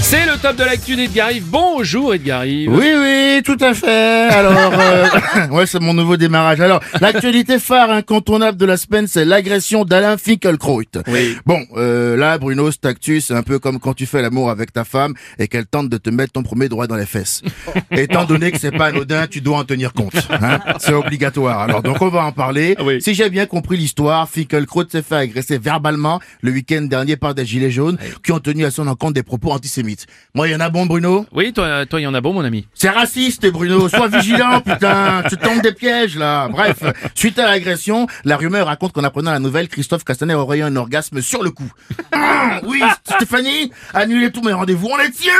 C'est le top de l'actu d'Edgar Yves. Bonjour Edgar Yves. Oui, oui, tout à fait. Alors, euh, ouais, c'est mon nouveau démarrage. Alors, l'actualité phare incontournable de la semaine, c'est l'agression d'Alain Finkielkraut. Oui. Bon, euh, là, Bruno, cet actu, c'est un peu comme quand tu fais l'amour avec ta femme et qu'elle tente de te mettre ton premier droit dans les fesses. Étant donné que c'est pas anodin, tu dois en tenir compte. Hein c'est obligatoire. Alors, donc, on va en parler. Oui. Si j'ai bien compris l'histoire, Finkielkraut s'est fait agresser verbalement le week-end dernier par des gilets jaunes qui ont tenu à son encontre des propos antisémites. Moi, il y en a bon, Bruno Oui, toi, toi, il y en a bon, mon ami. c'est raciste, Bruno. Sois vigilant, putain. Tu tombes des pièges, là. Bref, suite à l'agression, la rumeur raconte qu'en apprenant la nouvelle, Christophe Castaner aurait eu un orgasme sur le coup. Ah, oui, Stéphanie, annulez tous mes rendez-vous. On les tient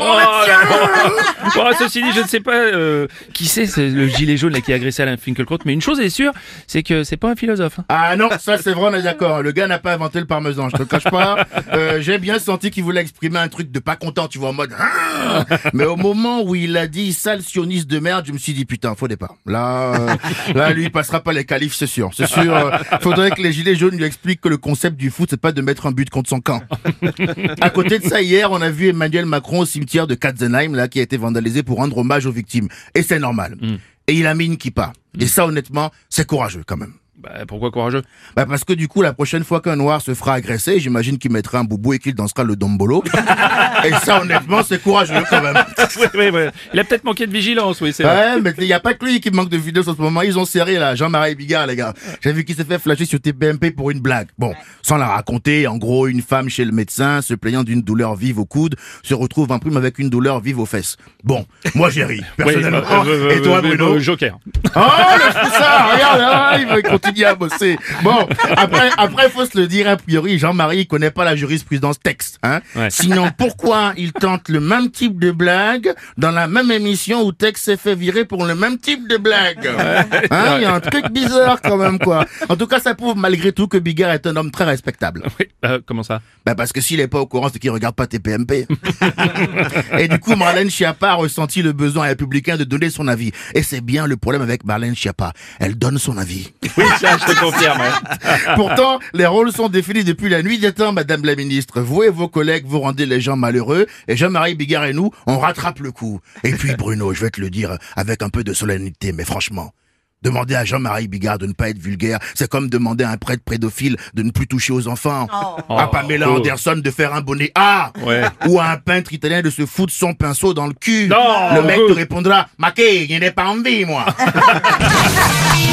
On les tient Bon, ceci dit, je ne sais pas euh, qui c'est, c'est le gilet jaune là, qui a agressé Alain Finkielkraut, mais une chose est sûre, c'est que c'est pas un philosophe. hein. Ah non, ça c'est vrai, on est d'accord. Le gars n'a pas inventé le parmesan, je te le cache pas. Euh, J'ai bien senti qu'il voulait exprimer un truc de pas content, tu vois, en mode... Ah Mais au moment où il a dit sale sioniste de merde, je me suis dit putain, faux départ. Là, euh, là, lui, il passera pas les qualifs, c'est sûr. C'est sûr. euh, faudrait que les gilets jaunes lui expliquent que le concept du foot, c'est pas de mettre un but contre son camp. À côté de ça, hier, on a vu Emmanuel Macron au cimetière de Katzenheim, là, qui a été vandalisé pour rendre hommage aux victimes. Et c'est normal. Et il a mis une kippa. Et ça, honnêtement, c'est courageux quand même. Bah, pourquoi courageux? Bah parce que du coup, la prochaine fois qu'un noir se fera agresser, j'imagine qu'il mettra un boubou et qu'il dansera le dombolo. et ça, honnêtement, c'est courageux quand même. oui, oui, oui. Il a peut-être manqué de vigilance, oui, c'est vrai. Ouais, mais il y a pas que lui qui manque de vidéos en ce moment. Ils ont serré là, Jean-Marie Bigard, les gars. J'ai vu qu'il s'est fait flasher sur TPMP pour une blague. Bon, sans la raconter, en gros, une femme chez le médecin, se plaignant d'une douleur vive au coude, se retrouve en prime avec une douleur vive aux fesses. Bon, moi j'ai ri, Oui, personnellement. euh, euh, et toi, euh, Bruno? euh, Joker. Oh, le ça, regarde, ah, il veut continuer à bosser. Bon, après, après, faut se le dire, a priori, Jean-Marie, il connaît pas la jurisprudence texte, hein. Ouais. Sinon, pourquoi il tente le même type de blague dans la même émission où Tex s'est fait virer pour le même type de blague? Hein, il y a un truc bizarre quand même, quoi. En tout cas, ça prouve malgré tout que Bigard est un homme très respectable. Oui, euh, comment ça? Bah parce que s'il est pas au courant, c'est qu'il regarde pas TPMP. et du coup, Marlène Schiappa a ressenti le besoin républicain de donner son avis. Et c'est bien le problème avec Marlène Schiappa. Elle donne son avis. Oui, je te confirme. ouais. Pourtant, les rôles sont définis depuis la nuit des temps, madame la ministre. Vous et vos collègues, vous rendez les gens malheureux, et Jean-Marie Bigard et nous, on rattrape le coup. Et puis, Bruno, je vais te le dire avec un peu de solennité, mais franchement. Demander à Jean-Marie Bigard de ne pas être vulgaire, c'est comme demander à un prêtre pédophile de ne plus toucher aux enfants. À Pamela Oh. Anderson de faire un bonnet A. Ouais. Ou à un peintre italien de se foutre son pinceau dans le cul. Non. Le mec Oh. te répondra, Maquet, il n'est pas envie, moi.